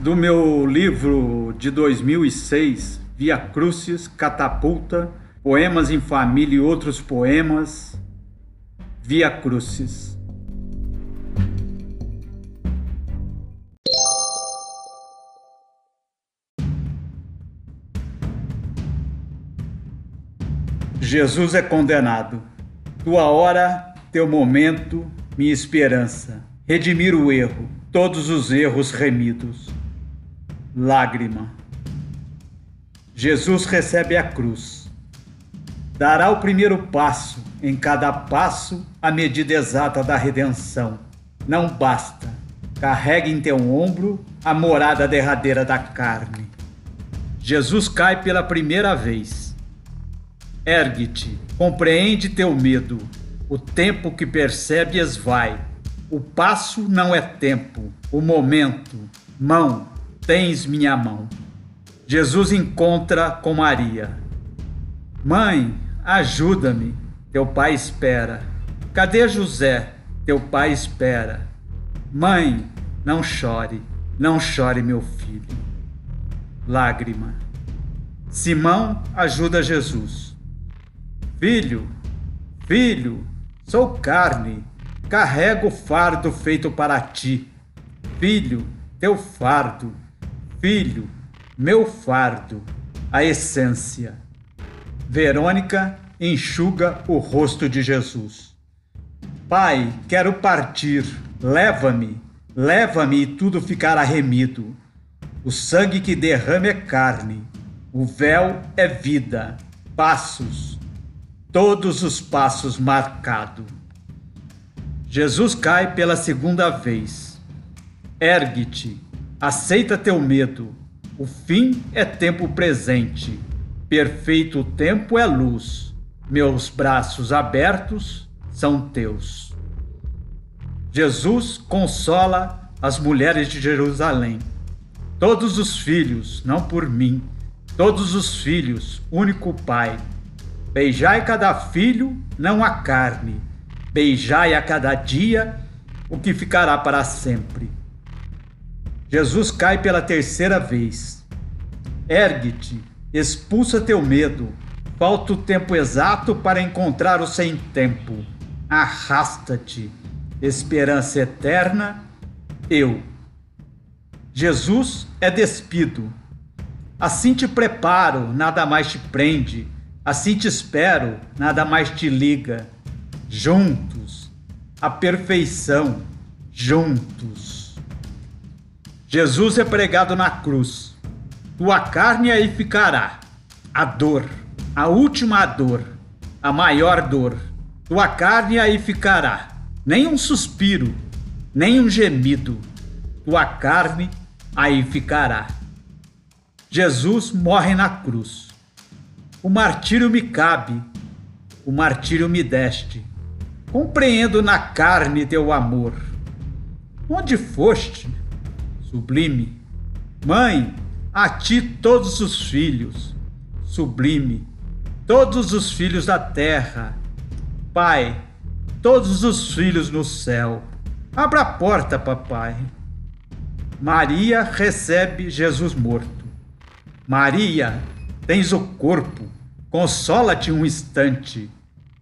do meu livro de 2006, Via Crucis, Catapulta, Poemas em Família e Outros Poemas, Via Crucis. Jesus é condenado. Tua hora, teu momento, minha esperança. Redimir o erro, todos os erros remidos. Lágrima. Jesus recebe a cruz. Dará o primeiro passo, em cada passo, a medida exata da redenção. Não basta. Carregue em teu ombro a morada derradeira da carne. Jesus cai pela primeira vez Ergue-te, compreende teu medo. O tempo que percebes vai. O passo não é tempo, o momento. Mão, tens minha mão. Jesus encontra com Maria. Mãe, ajuda-me, teu pai espera. Cadê José? Teu pai espera. Mãe, não chore, não chore, meu filho. Lágrima. Simão ajuda Jesus. Filho, filho, sou carne, carrego o fardo feito para ti. Filho, teu fardo, filho, meu fardo, a essência. Verônica enxuga o rosto de Jesus. Pai, quero partir, leva-me, leva-me e tudo ficará remido. O sangue que derrama é carne, o véu é vida, passos, todos os passos marcado. Jesus cai pela segunda vez. Ergue-te, aceita teu medo. O fim é tempo presente. Perfeito tempo é luz. Meus braços abertos são teus. Jesus consola as mulheres de Jerusalém. Todos os filhos, não por mim, todos os filhos, único Pai Beijai cada filho, não a carne. Beijai a cada dia o que ficará para sempre. Jesus cai pela terceira vez. Ergue-te, expulsa teu medo. Falta o tempo exato para encontrar o sem tempo. Arrasta-te, esperança eterna, eu. Jesus é despido. Assim te preparo, nada mais te prende Assim te espero, nada mais te liga. Juntos, a perfeição, juntos. Jesus é pregado na cruz. Tua carne aí ficará. A dor, a última dor, a maior dor. Tua carne aí ficará. Nem um suspiro, nem um gemido. Tua carne aí ficará. Jesus morre na cruz o martírio me cabe, o martírio me deste. Compreendo na carne teu amor. Onde foste? Sublime. Mãe, a ti todos os filhos. Sublime. Todos os filhos da terra. Pai, todos os filhos no céu. Abra a porta, papai. Maria recebe Jesus morto. Maria, tens o corpo, consola-te um instante.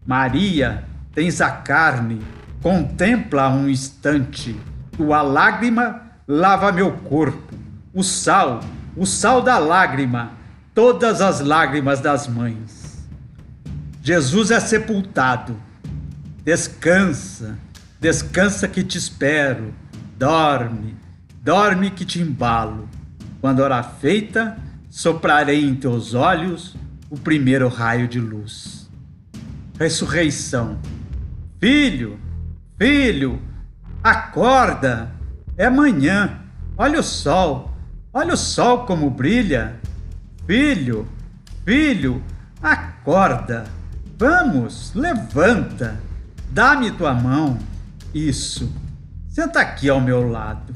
Maria, tens a carne, contempla um instante. Tua lágrima lava meu corpo. O sal, o sal da lágrima, todas as lágrimas das mães. Jesus é sepultado. Descansa, descansa que te espero. Dorme, dorme que te embalo. Quando hora feita, soprarei em teus olhos o primeiro raio de luz. Ressurreição. Filho, filho, acorda! É manhã. Olha o sol. Olha o sol como brilha. Filho, filho, acorda. Vamos, levanta. Dá-me tua mão. Isso. Senta aqui ao meu lado.